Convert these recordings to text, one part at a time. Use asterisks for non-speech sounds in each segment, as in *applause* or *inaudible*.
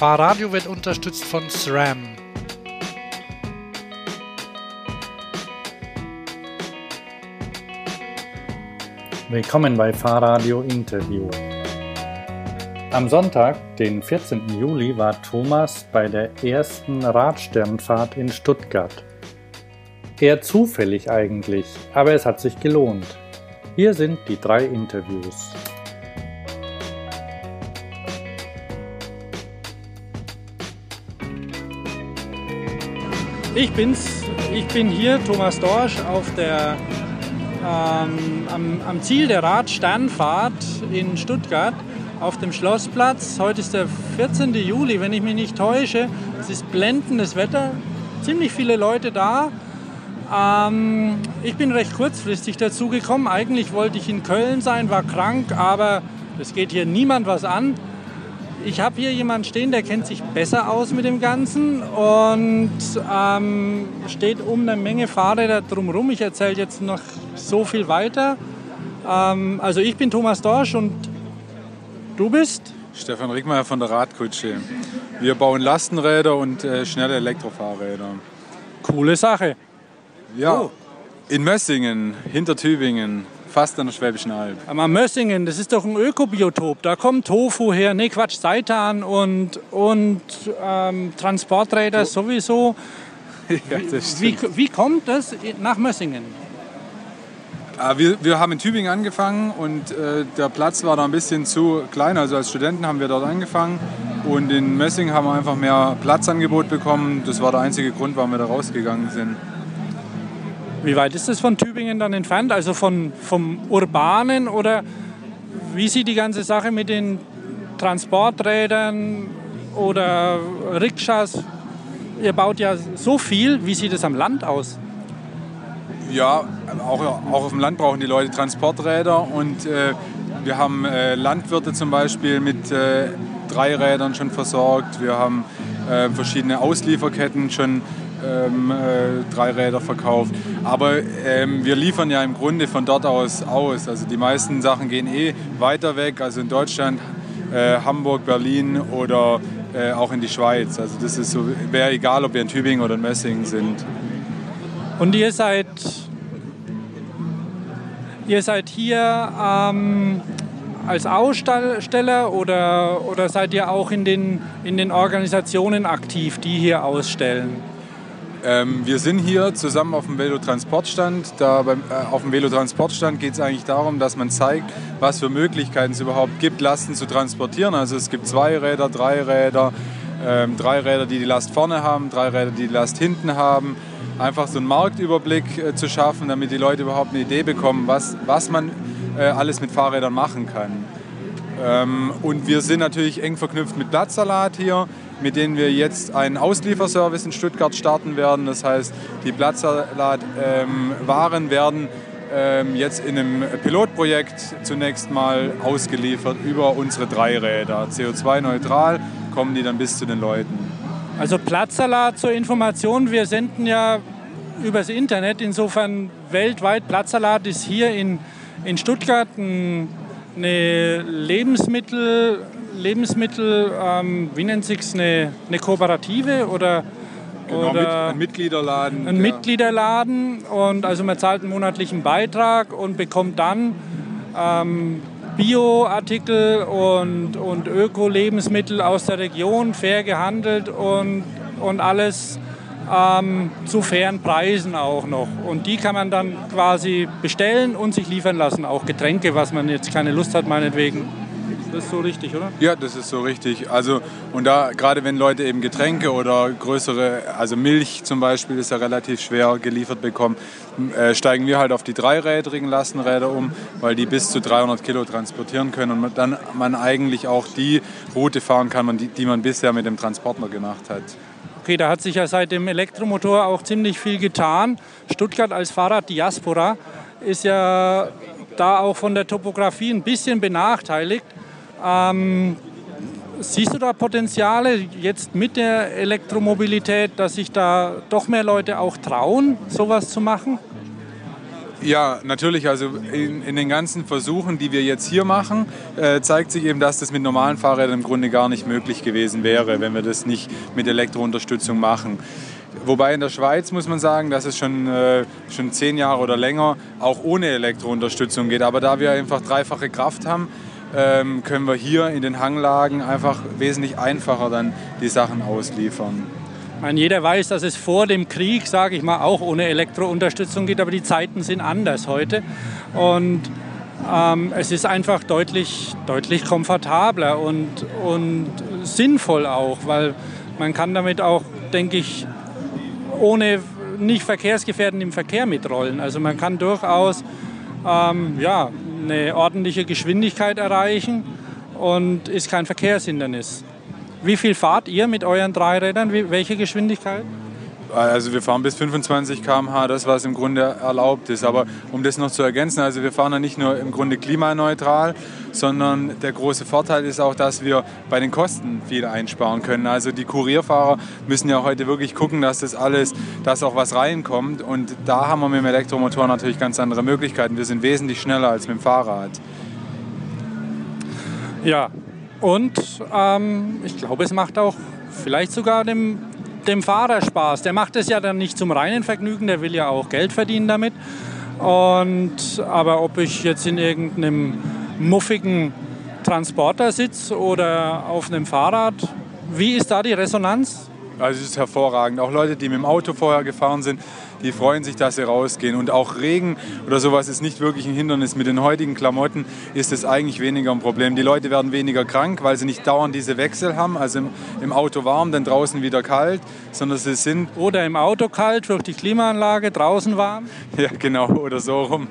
Fahrradio wird unterstützt von SRAM. Willkommen bei Fahrradio Interview. Am Sonntag, den 14. Juli, war Thomas bei der ersten Radsternfahrt in Stuttgart. Eher zufällig eigentlich, aber es hat sich gelohnt. Hier sind die drei Interviews. Ich bin's. Ich bin hier, Thomas Dorsch, auf der, ähm, am, am, Ziel der Radsternfahrt in Stuttgart auf dem Schlossplatz. Heute ist der 14. Juli, wenn ich mich nicht täusche. Es ist blendendes Wetter, ziemlich viele Leute da. Ähm, ich bin recht kurzfristig dazu gekommen. Eigentlich wollte ich in Köln sein, war krank, aber es geht hier niemand was an ich habe hier jemanden stehen, der kennt sich besser aus mit dem Ganzen und ähm, steht um eine Menge Fahrräder drumherum. Ich erzähle jetzt noch so viel weiter. Ähm, also ich bin Thomas Dorsch und du bist? Stefan Rickmeier von der Radkutsche. Wir bauen Lastenräder und äh, schnelle Elektrofahrräder. Coole Sache. Ja, oh. in Mössingen, hinter Tübingen fast an der Schwäbischen Alb. Aber Mössingen, das ist doch ein Ökobiotop. Da kommt Tofu her, nee Quatsch, Seitan und, und ähm, Transporträder so. sowieso. *laughs* ja, wie, wie kommt das nach Mössingen? Ah, wir, wir haben in Tübingen angefangen und äh, der Platz war da ein bisschen zu klein. Also als Studenten haben wir dort angefangen und in Mössingen haben wir einfach mehr Platzangebot bekommen. Das war der einzige Grund, warum wir da rausgegangen sind. Wie weit ist das von Tübingen dann entfernt? Also von, vom Urbanen oder wie sieht die ganze Sache mit den Transporträdern oder Rikschas? Ihr baut ja so viel. Wie sieht es am Land aus? Ja, auch, auch auf dem Land brauchen die Leute Transporträder und äh, wir haben äh, Landwirte zum Beispiel mit äh, Dreirädern schon versorgt. Wir haben äh, verschiedene Auslieferketten schon ähm, äh, drei Räder verkauft. Aber ähm, wir liefern ja im Grunde von dort aus aus. Also die meisten Sachen gehen eh weiter weg, also in Deutschland, äh, Hamburg, Berlin oder äh, auch in die Schweiz. Also das ist so, wäre egal, ob wir in Tübingen oder in Messingen sind. Und ihr seid, ihr seid hier ähm, als Aussteller oder, oder seid ihr auch in den, in den Organisationen aktiv, die hier ausstellen? Ähm, wir sind hier zusammen auf dem Velotransportstand. Da beim, äh, auf dem Velotransportstand geht es eigentlich darum, dass man zeigt, was für Möglichkeiten es überhaupt gibt, Lasten zu transportieren. Also es gibt zwei Räder, drei Räder, ähm, drei Räder, die die Last vorne haben, drei Räder, die die Last hinten haben. Einfach so einen Marktüberblick äh, zu schaffen, damit die Leute überhaupt eine Idee bekommen, was, was man äh, alles mit Fahrrädern machen kann. Ähm, und wir sind natürlich eng verknüpft mit Blattsalat hier mit denen wir jetzt einen Auslieferservice in Stuttgart starten werden. Das heißt, die Platzsalat-Waren ähm, werden ähm, jetzt in einem Pilotprojekt zunächst mal ausgeliefert über unsere drei Räder. CO2-neutral kommen die dann bis zu den Leuten. Also Platzsalat zur Information, wir senden ja übers Internet, insofern weltweit. Platzsalat ist hier in, in Stuttgart ein, eine Lebensmittel- Lebensmittel, ähm, wie nennt sich es, eine, eine Kooperative oder Genau, oder ein Mitgliederladen. Ein ja. Mitgliederladen und also man zahlt einen monatlichen Beitrag und bekommt dann ähm, Bioartikel und, und Öko-Lebensmittel aus der Region, fair gehandelt und, und alles ähm, zu fairen Preisen auch noch. Und die kann man dann quasi bestellen und sich liefern lassen, auch Getränke, was man jetzt keine Lust hat, meinetwegen. Das ist so richtig, oder? Ja, das ist so richtig. Also, und da, gerade wenn Leute eben Getränke oder größere, also Milch zum Beispiel, ist ja relativ schwer geliefert bekommen, äh, steigen wir halt auf die dreirädrigen Lastenräder um, weil die bis zu 300 Kilo transportieren können und dann man eigentlich auch die Route fahren kann, die, die man bisher mit dem Transporter gemacht hat. Okay, da hat sich ja seit dem Elektromotor auch ziemlich viel getan. Stuttgart als Fahrraddiaspora ist ja da auch von der Topografie ein bisschen benachteiligt. Ähm, siehst du da Potenziale jetzt mit der Elektromobilität, dass sich da doch mehr Leute auch trauen, sowas zu machen? Ja, natürlich. Also in, in, den ganzen Versuchen, die wir jetzt hier machen, äh, zeigt sich eben, dass das mit normalen Fahrrädern im Grunde gar nicht möglich gewesen wäre, wenn wir das nicht mit Elektrounterstützung machen. Wobei in der Schweiz muss man sagen, dass es schon, äh, schon zehn Jahre oder länger auch ohne Elektrounterstützung geht. Aber da wir einfach dreifache Kraft haben, ähm, können wir hier in den Hanglagen einfach wesentlich einfacher dann die Sachen ausliefern. Meine, jeder weiß, dass es vor dem Krieg, sage ich mal, auch ohne Elektrounterstützung geht, aber die Zeiten sind anders heute. Und ähm, es ist einfach deutlich, deutlich komfortabler und, und sinnvoll auch, weil man kann damit auch, denke ich, ohne nicht verkehrsgefährdend im Verkehr mitrollen. Also man kann durchaus ähm, ja, eine ordentliche Geschwindigkeit erreichen und ist kein Verkehrshindernis. Wie viel fahrt ihr mit euren drei Rädern? Welche Geschwindigkeit? Also wir fahren bis 25 km/h, das was im Grunde erlaubt ist. Aber um das noch zu ergänzen, also wir fahren ja nicht nur im Grunde klimaneutral, sondern der große Vorteil ist auch, dass wir bei den Kosten viel einsparen können. Also die Kurierfahrer müssen ja heute wirklich gucken, dass das alles, dass auch was reinkommt. Und da haben wir mit dem Elektromotor natürlich ganz andere Möglichkeiten. Wir sind wesentlich schneller als mit dem Fahrrad. Ja, und ähm, ich glaube, es macht auch vielleicht sogar dem, dem Fahrer Spaß. Der macht es ja dann nicht zum reinen Vergnügen, der will ja auch Geld verdienen damit. Und, aber ob ich jetzt in irgendeinem muffigen Transporter sitze oder auf einem Fahrrad, wie ist da die Resonanz? Also es ist hervorragend. Auch Leute, die mit dem Auto vorher gefahren sind, die freuen sich, dass sie rausgehen. Und auch Regen oder sowas ist nicht wirklich ein Hindernis. Mit den heutigen Klamotten ist es eigentlich weniger ein Problem. Die Leute werden weniger krank, weil sie nicht dauernd diese Wechsel haben. Also im, im Auto warm, dann draußen wieder kalt, sondern sie sind... Oder im Auto kalt durch die Klimaanlage, draußen warm. *laughs* Ja, genau, oder so rum.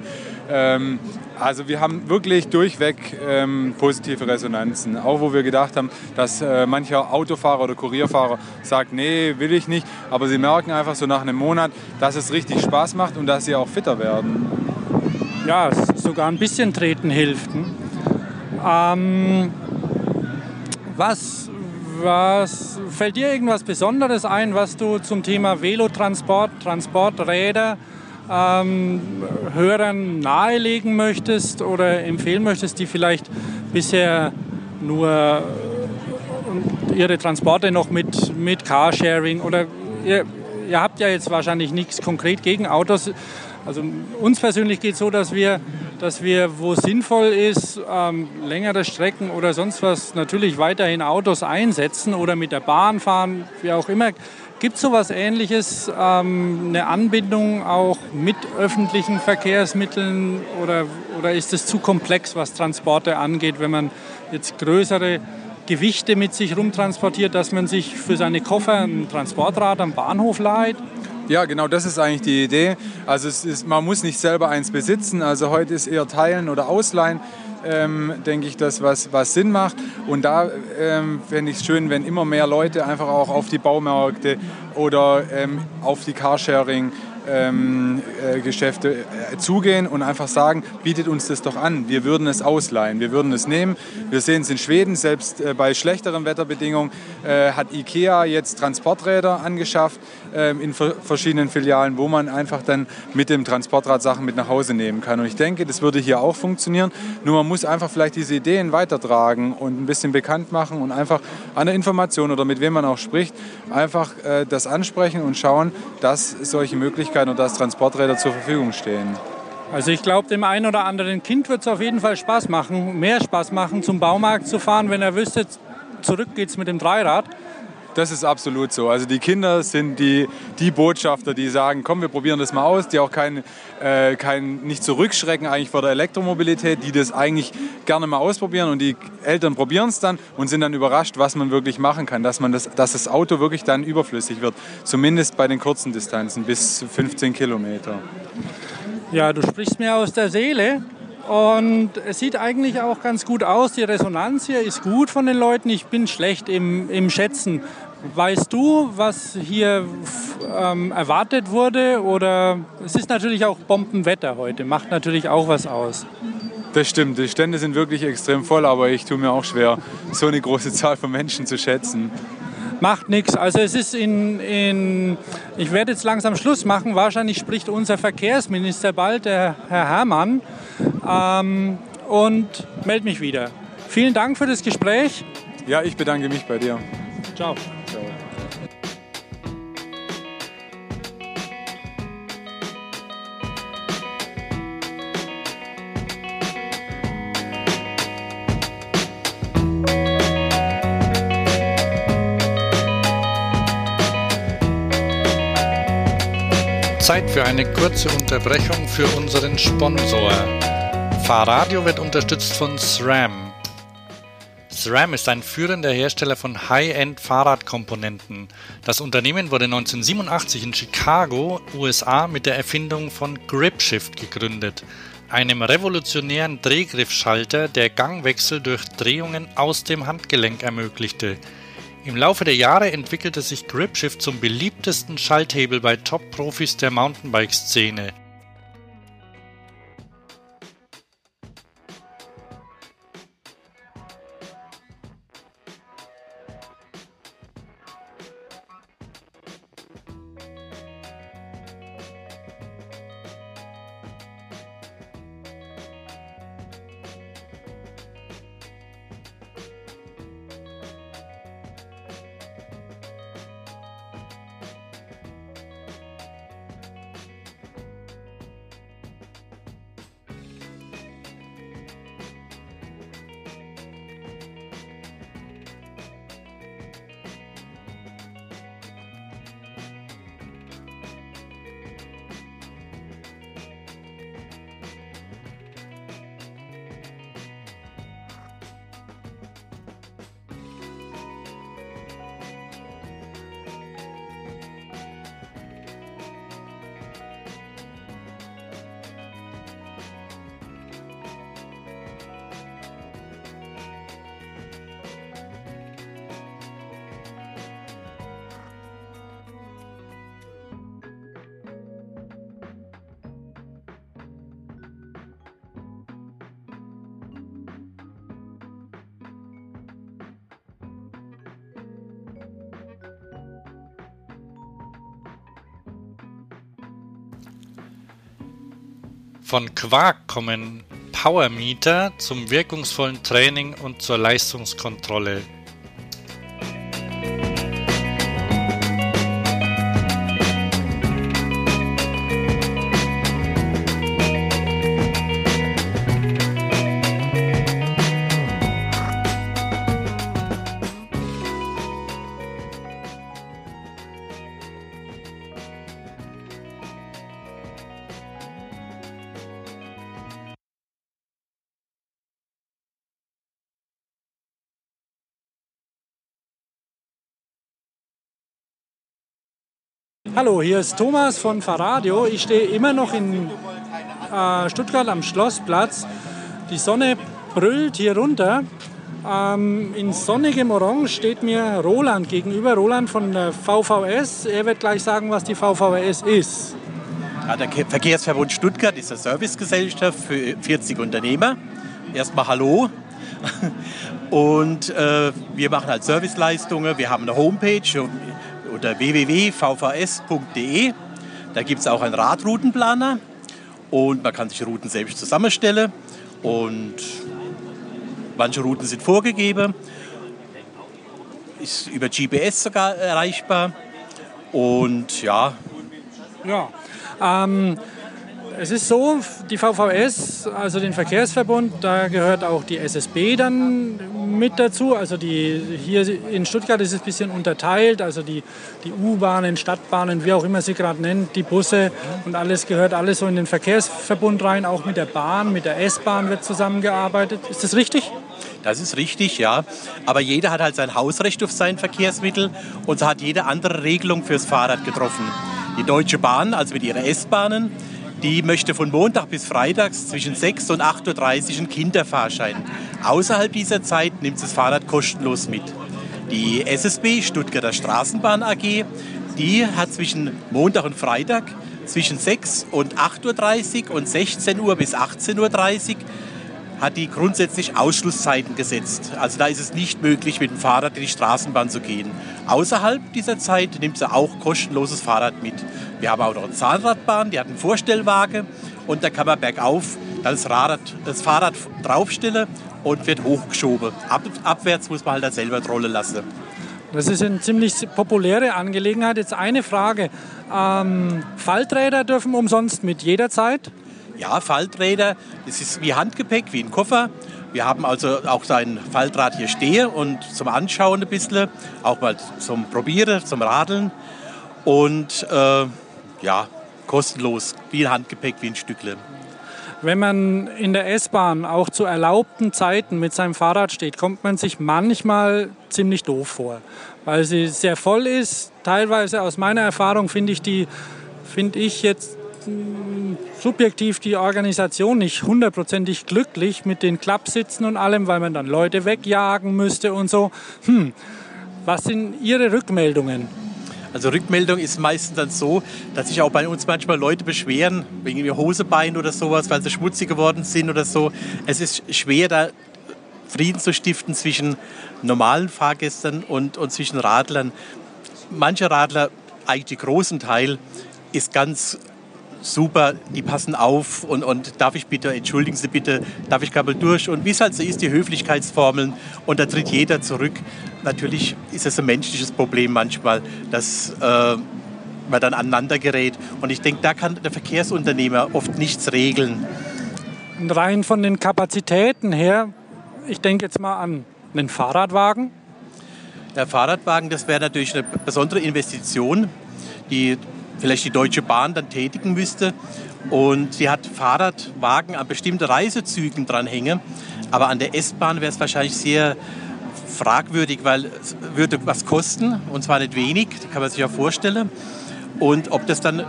Ähm, also wir haben wirklich durchweg ähm, positive Resonanzen. Auch wo wir gedacht haben, dass äh, mancher Autofahrer oder Kurierfahrer sagt, nee, will ich nicht. Aber sie merken einfach so nach einem Monat, dass es richtig Spaß macht und dass sie auch fitter werden. Ja, sogar ein bisschen treten hilft. Hm? Ähm, was, was fällt dir irgendwas Besonderes ein, was du zum Thema Velotransport, Transporträder ähm, Hörern nahelegen möchtest oder empfehlen möchtest, die vielleicht bisher nur äh, ihre Transporte noch mit, mit Carsharing oder ihr, ihr habt ja jetzt wahrscheinlich nichts konkret gegen Autos. Also uns persönlich geht es so, dass wir, dass wir, wo sinnvoll ist, ähm, längere Strecken oder sonst was, natürlich weiterhin Autos einsetzen oder mit der Bahn fahren, wie auch immer. Gibt es sowas Ähnliches, ähm, eine Anbindung auch mit öffentlichen Verkehrsmitteln oder, oder ist es zu komplex, was Transporte angeht, wenn man jetzt größere Gewichte mit sich rumtransportiert, dass man sich für seine Koffer ein Transportrad am Bahnhof leiht? Ja, genau, das ist eigentlich die Idee. Also ist, man muss nicht selber eins besitzen. Also heute ist eher teilen oder ausleihen ähm, denke ich, das, was, was Sinn macht. Und da ähm, fände ich es schön, wenn immer mehr Leute einfach auch auf die Baumärkte oder ähm, auf die Carsharing ähm, äh, Geschäfte äh, zugehen und einfach sagen, bietet uns das doch an. Wir würden es ausleihen, wir würden es nehmen. Wir sehen es in Schweden, selbst äh, bei schlechteren Wetterbedingungen äh, hat IKEA jetzt Transporträder angeschafft ähm, in verschiedenen Filialen, wo man einfach dann mit dem Transportrad Sachen mit nach Hause nehmen kann. Und ich denke, das würde hier auch funktionieren. Nur man muss einfach vielleicht diese Ideen weitertragen und ein bisschen bekannt machen und einfach an der Information oder mit wem man auch spricht, einfach äh, das ansprechen und schauen, dass solche Möglichkeiten Möglichkeiten und dass Transporträder zur Verfügung stehen. Also ich glaube, dem einen oder anderen Kind wird es auf jeden Fall Spaß machen, mehr Spaß machen, zum Baumarkt zu fahren, wenn er wüsste, zurück geht es mit dem Dreirad. Das ist absolut so. Also die Kinder sind die, die Botschafter, die sagen, komm, wir probieren das mal aus, die auch kein, äh, kein, nicht zurückschrecken eigentlich vor der Elektromobilität, die das eigentlich gerne mal ausprobieren und die Eltern probieren es dann und sind dann überrascht, was man wirklich machen kann, dass, man das, dass das Auto wirklich dann überflüssig wird, zumindest bei den kurzen Distanzen bis 15 Kilometer. Ja, du sprichst mir aus der Seele. Und es sieht eigentlich auch ganz gut aus. Die Resonanz hier ist gut von den Leuten. Ich bin schlecht im, im Schätzen. Weißt du, was hier ähm, erwartet wurde? Oder es ist natürlich auch Bombenwetter heute, macht natürlich auch was aus. Das stimmt, die Stände sind wirklich extrem voll, aber ich tue mir auch schwer, so eine große Zahl von Menschen zu schätzen. Macht nichts. Also es ist in, in, ich werde jetzt langsam Schluss machen. Wahrscheinlich spricht unser Verkehrsminister bald, der Herr Herrmann, ähm, und melde mich wieder. Vielen Dank für das Gespräch. Ja, ich bedanke mich bei dir. Ciao. Ciao. Zeit für eine kurze Unterbrechung für unseren Sponsor. Fahrradio wird unterstützt von SRAM. SRAM ist ein führender Hersteller von High-End-Fahrradkomponenten. Das Unternehmen wurde 1987 in Chicago, USA, mit der Erfindung von GripShift gegründet, einem revolutionären Drehgriffschalter, der Gangwechsel durch Drehungen aus dem Handgelenk ermöglichte. Im Laufe der Jahre entwickelte sich GripShift zum beliebtesten Schalthebel bei Top-Profis der Mountainbike-Szene. Von Quark kommen Powermeter zum wirkungsvollen Training und zur Leistungskontrolle. Hallo, hier ist Thomas von Fahrradio. Ich stehe immer noch in äh, Stuttgart am Schlossplatz. Die Sonne brüllt hier runter. Ähm, in sonnigem Orange steht mir Roland gegenüber, Roland von der VVS. Er wird gleich sagen, was die VVS ist. Ja, der Verkehrsverbund Stuttgart ist eine Servicegesellschaft für 40 Unternehmer. Erstmal Hallo. *laughs* Und äh, wir machen halt Serviceleistungen. Wir haben eine Homepage unter www.vvs.de. Da gibt es auch einen Radroutenplaner und man kann sich Routen selbst zusammenstellen. Und manche Routen sind vorgegeben, ist über GPS sogar erreichbar. Und ja. Ja. Ähm, es ist so, die VVS, also den Verkehrsverbund, da gehört auch die SSB dann mit dazu. Also die, hier in Stuttgart ist es ein bisschen unterteilt, also die, die U-Bahnen, Stadtbahnen, wie auch immer sie gerade nennt, die Busse und alles gehört alles so in den Verkehrsverbund rein. Auch mit der Bahn, mit der S-Bahn wird zusammengearbeitet. Ist das richtig? Das ist richtig, ja. Aber jeder hat halt sein Hausrecht auf sein Verkehrsmittel und so hat jede andere Regelung fürs Fahrrad getroffen. Die Deutsche Bahn, also mit ihren S-Bahnen, die möchte von Montag bis Freitags zwischen 6 und 8.30 Uhr einen Kinderfahrschein. Außerhalb dieser Zeit nimmt das Fahrrad kostenlos mit. Die SSB, Stuttgarter Straßenbahn AG, die hat zwischen Montag und Freitag zwischen 6 und 8.30 Uhr und 16 Uhr bis 18.30 Uhr hat die grundsätzlich Ausschlusszeiten gesetzt. Also da ist es nicht möglich, mit dem Fahrrad in die Straßenbahn zu gehen. Außerhalb dieser Zeit nimmt sie auch kostenloses Fahrrad mit. Wir haben auch noch eine Zahnradbahn, die hat einen Vorstellwagen und da kann man bergauf das, Rad, das Fahrrad draufstellen und wird hochgeschoben. Ab, abwärts muss man halt dann selber rollen lassen. Das ist eine ziemlich populäre Angelegenheit. Jetzt eine Frage. Ähm, Falträder dürfen umsonst mit jederzeit? Ja, Falträder, das ist wie Handgepäck, wie ein Koffer. Wir haben also auch sein Faltrad hier stehen und zum Anschauen ein bisschen, auch mal zum Probieren, zum Radeln. Und äh, ja, kostenlos, wie ein Handgepäck, wie ein Stückle. Wenn man in der S-Bahn auch zu erlaubten Zeiten mit seinem Fahrrad steht, kommt man sich manchmal ziemlich doof vor, weil sie sehr voll ist. Teilweise aus meiner Erfahrung finde ich die, finde ich jetzt subjektiv die Organisation nicht hundertprozentig glücklich mit den Klappsitzen und allem, weil man dann Leute wegjagen müsste und so. Hm, was sind Ihre Rückmeldungen? Also Rückmeldung ist meistens dann so, dass sich auch bei uns manchmal Leute beschweren, wegen ihrer Hosebein oder sowas, weil sie schmutzig geworden sind oder so. Es ist schwer, da Frieden zu stiften zwischen normalen Fahrgästen und, und zwischen Radlern. Manche Radler, eigentlich großen Teil, ist ganz super, die passen auf und, und darf ich bitte, entschuldigen Sie bitte, darf ich kabel durch und wie es halt so ist, die Höflichkeitsformeln und da tritt jeder zurück. Natürlich ist es ein menschliches Problem manchmal, dass äh, man dann aneinander gerät und ich denke, da kann der Verkehrsunternehmer oft nichts regeln. Rein von den Kapazitäten her, ich denke jetzt mal an einen Fahrradwagen. Der Fahrradwagen, das wäre natürlich eine besondere Investition, die vielleicht die Deutsche Bahn dann tätigen müsste. Und sie hat Fahrradwagen an bestimmten Reisezügen dranhängen. Aber an der S-Bahn wäre es wahrscheinlich sehr fragwürdig, weil es würde was kosten und zwar nicht wenig, kann man sich ja vorstellen. Und ob das dann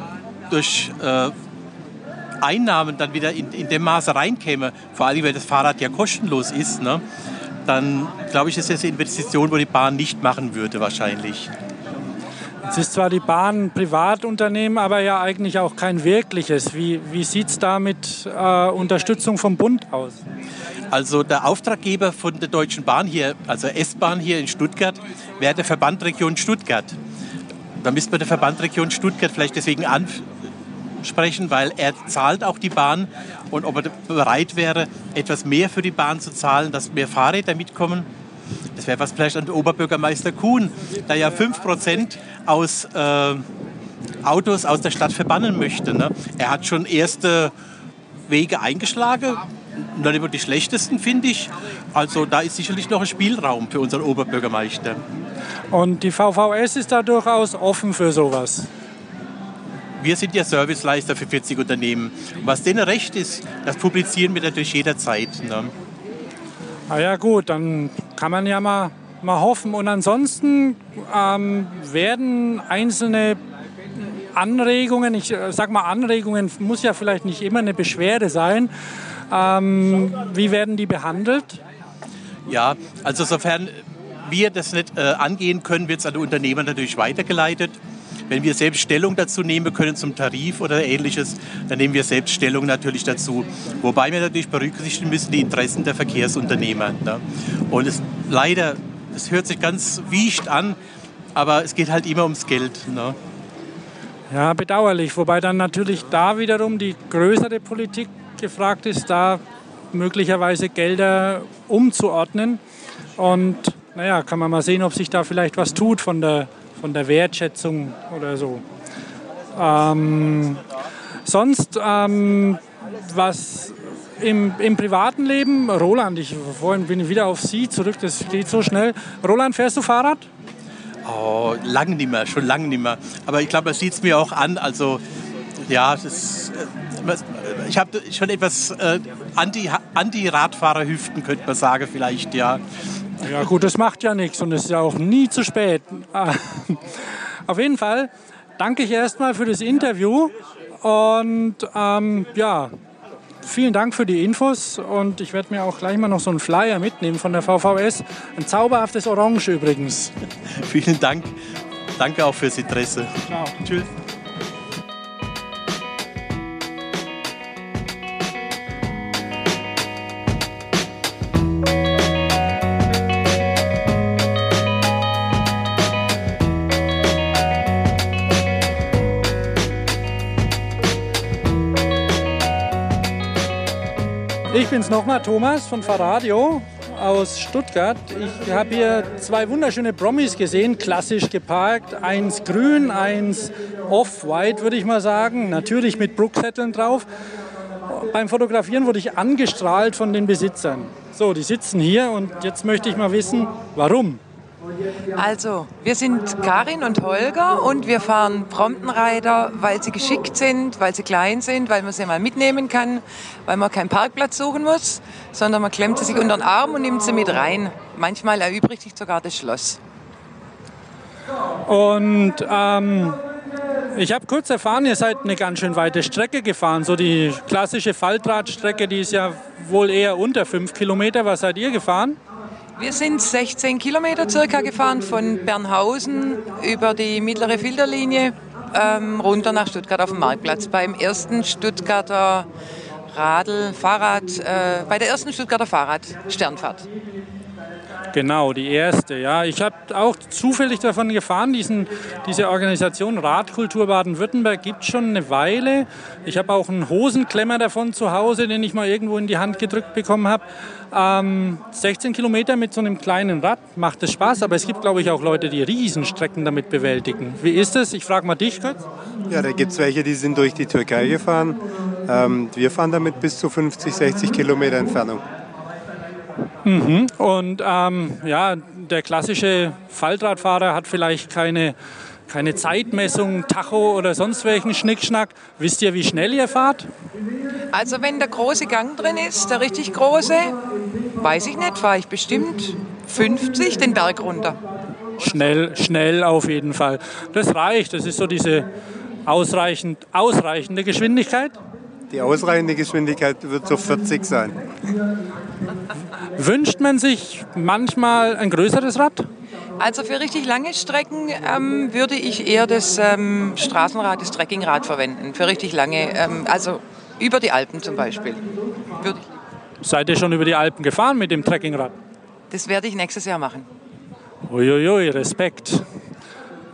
durch äh, Einnahmen dann wieder in, in dem Maße reinkäme, vor allem weil das Fahrrad ja kostenlos ist, ne, dann glaube ich, ist das eine Investition, wo die Bahn nicht machen würde wahrscheinlich. Es ist zwar die Bahn ein Privatunternehmen, aber ja eigentlich auch kein wirkliches. Wie, wie sieht es da mit äh, Unterstützung vom Bund aus? Also der Auftraggeber von der Deutschen Bahn hier, also S-Bahn hier in Stuttgart, wäre der Verband Region Stuttgart. Da müsste man der Verband Region Stuttgart vielleicht deswegen ansprechen, weil er zahlt auch die Bahn und ob er bereit wäre, etwas mehr für die Bahn zu zahlen, dass mehr Fahrräder mitkommen. Das wäre was vielleicht an den Oberbürgermeister Kuhn, der ja 5% aus äh, Autos aus der Stadt verbannen möchte. Ne? Er hat schon erste Wege eingeschlagen, noch immer die schlechtesten, finde ich. Also da ist sicherlich noch ein Spielraum für unseren Oberbürgermeister. Und die VVS ist da durchaus offen für sowas? Wir sind ja Serviceleister für 40 Unternehmen. Was denen recht ist, das publizieren wir natürlich jederzeit. Ne? Na ja gut, dann kann man ja mal, mal hoffen. Und ansonsten ähm, werden einzelne Anregungen, ich äh, sage mal Anregungen, muss ja vielleicht nicht immer eine Beschwerde sein. Ähm, wie werden die behandelt? Ja, also sofern wir das nicht äh, angehen können, wird es an die Unternehmer natürlich weitergeleitet. Wenn wir selbst Stellung dazu nehmen können zum Tarif oder ähnliches, dann nehmen wir selbst Stellung natürlich dazu. Wobei wir natürlich berücksichtigen müssen die Interessen der Verkehrsunternehmer. Ne? Und es leider, es hört sich ganz wiecht an, aber es geht halt immer ums Geld. Ne? Ja, bedauerlich. Wobei dann natürlich da wiederum die größere Politik gefragt ist, da möglicherweise Gelder umzuordnen. Und naja, kann man mal sehen, ob sich da vielleicht was tut von der von der Wertschätzung oder so. Ähm, sonst, ähm, was im, im, privaten Leben, Roland, ich vorhin bin wieder auf Sie zurück, das geht so schnell. Roland, fährst du Fahrrad? Oh, lange nicht mehr, schon lange nicht mehr. Aber ich glaube, man sieht es mir auch an. Also, ja, das, äh, ich habe schon etwas äh, Anti-Radfahrerhüften, könnte man sagen, vielleicht, ja. Ja gut, das macht ja nichts und es ist ja auch nie zu spät. Auf jeden Fall danke ich erstmal für das Interview und ähm, ja, vielen Dank für die Infos und ich werde mir auch gleich mal noch so einen Flyer mitnehmen von der VVS. Ein zauberhaftes Orange übrigens. *laughs* vielen Dank. Danke auch fürs Interesse. Ciao. Tschüss. Ich bin's nochmal, Thomas von Fahrradio aus Stuttgart. Ich habe hier zwei wunderschöne Promis gesehen, klassisch geparkt. Eins grün, eins off-white, würde ich mal sagen. Natürlich mit Brooksetteln drauf. Beim Fotografieren wurde ich angestrahlt von den Besitzern. So, die sitzen hier und jetzt möchte ich mal wissen, warum. Also, wir sind Karin und Holger und wir fahren Promptenreiter, weil sie geschickt sind, weil sie klein sind, weil man sie mal mitnehmen kann, weil man keinen Parkplatz suchen muss, sondern man klemmt sie sich unter den Arm und nimmt sie mit rein. Manchmal erübrigt sich sogar das Schloss. Und ähm, ich habe kurz erfahren, ihr seid eine ganz schön weite Strecke gefahren. So die klassische Faltradstrecke, die ist ja wohl eher unter fünf Kilometer. Was seid ihr gefahren? Wir sind 16 Kilometer circa gefahren von Bernhausen über die mittlere Filterlinie ähm, runter nach Stuttgart auf dem Marktplatz. Beim ersten Stuttgarter Radl, Fahrrad, äh, bei der ersten Stuttgarter Fahrrad Sternfahrt. Genau, die erste. Ja, ich habe auch zufällig davon gefahren. Diesen, diese Organisation Radkultur Baden-Württemberg gibt schon eine Weile. Ich habe auch einen Hosenklemmer davon zu Hause, den ich mal irgendwo in die Hand gedrückt bekommen habe. Ähm, 16 Kilometer mit so einem kleinen Rad macht es Spaß, aber es gibt, glaube ich, auch Leute, die Riesenstrecken damit bewältigen. Wie ist es? Ich frage mal dich kurz. Ja, da gibt es welche, die sind durch die Türkei gefahren. Ähm, wir fahren damit bis zu 50, 60 Kilometer Entfernung. Mhm. Und ähm, ja, der klassische Faltradfahrer hat vielleicht keine, keine Zeitmessung, Tacho oder sonst welchen Schnickschnack. Wisst ihr, wie schnell ihr fahrt? Also wenn der große Gang drin ist, der richtig große, weiß ich nicht, fahre ich bestimmt 50 den Berg runter. Schnell, schnell auf jeden Fall. Das reicht. Das ist so diese ausreichend, ausreichende Geschwindigkeit. Die ausreichende Geschwindigkeit wird so 40 sein. Wünscht man sich manchmal ein größeres Rad? Also für richtig lange Strecken ähm, würde ich eher das ähm, Straßenrad, das Trekkingrad verwenden. Für richtig lange, ähm, also über die Alpen zum Beispiel. Würde ich. Seid ihr schon über die Alpen gefahren mit dem Trekkingrad? Das werde ich nächstes Jahr machen. Uiuiui, Respekt.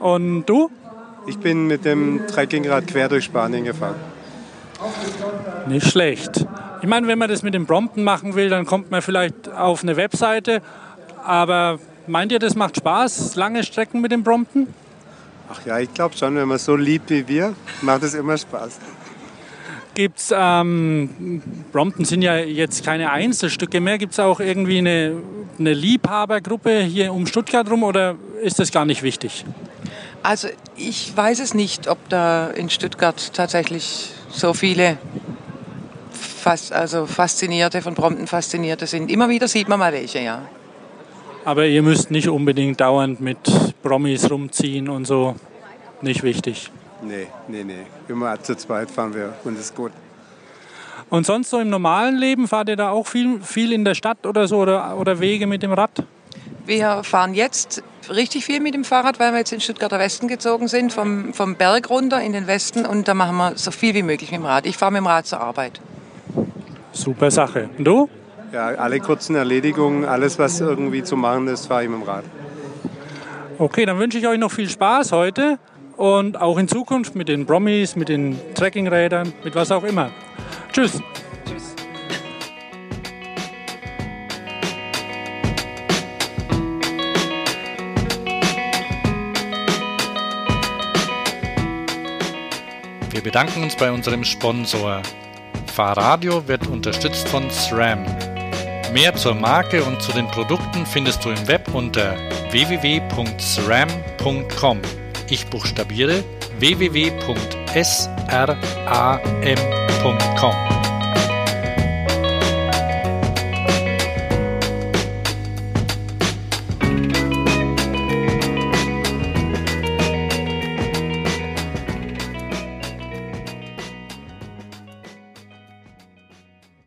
Und du? Ich bin mit dem Trekkingrad quer durch Spanien gefahren. Nicht schlecht. Ich meine, wenn man das mit dem Brompton machen will, dann kommt man vielleicht auf eine Webseite. Aber meint ihr, das macht Spaß, lange Strecken mit dem Brompton? Ach ja, ich glaube schon, wenn man so liebt wie wir, macht es immer Spaß. Gibt es, ähm, Brompton sind ja jetzt keine Einzelstücke mehr, gibt es auch irgendwie eine, eine Liebhabergruppe hier um Stuttgart rum oder ist das gar nicht wichtig? Also ich weiß es nicht, ob da in Stuttgart tatsächlich so viele fast, also Faszinierte von Brompton Faszinierte sind. Immer wieder sieht man mal welche, ja. Aber ihr müsst nicht unbedingt dauernd mit Promis rumziehen und so. Nicht wichtig. Nee, nee, nee. Immer zu zweit fahren wir und ist gut. Und sonst so im normalen Leben fahrt ihr da auch viel, viel in der Stadt oder so oder, oder Wege mit dem Rad? Wir fahren jetzt richtig viel mit dem Fahrrad, weil wir jetzt in Stuttgarter Westen gezogen sind, vom, vom Berg runter in den Westen und da machen wir so viel wie möglich mit dem Rad. Ich fahre mit dem Rad zur Arbeit. Super Sache. Und du? Ja, alle kurzen Erledigungen, alles, was irgendwie zu machen ist, fahre ich mit dem Rad. Okay, dann wünsche ich euch noch viel Spaß heute und auch in Zukunft mit den Brommies, mit den Trekkingrädern, mit was auch immer. Tschüss. Tschüss. Wir bedanken uns bei unserem Sponsor Fahrradio wird unterstützt von SRAM. Mehr zur Marke und zu den Produkten findest du im Web unter www.sram.com. Ich buchstabiere www.sram.com.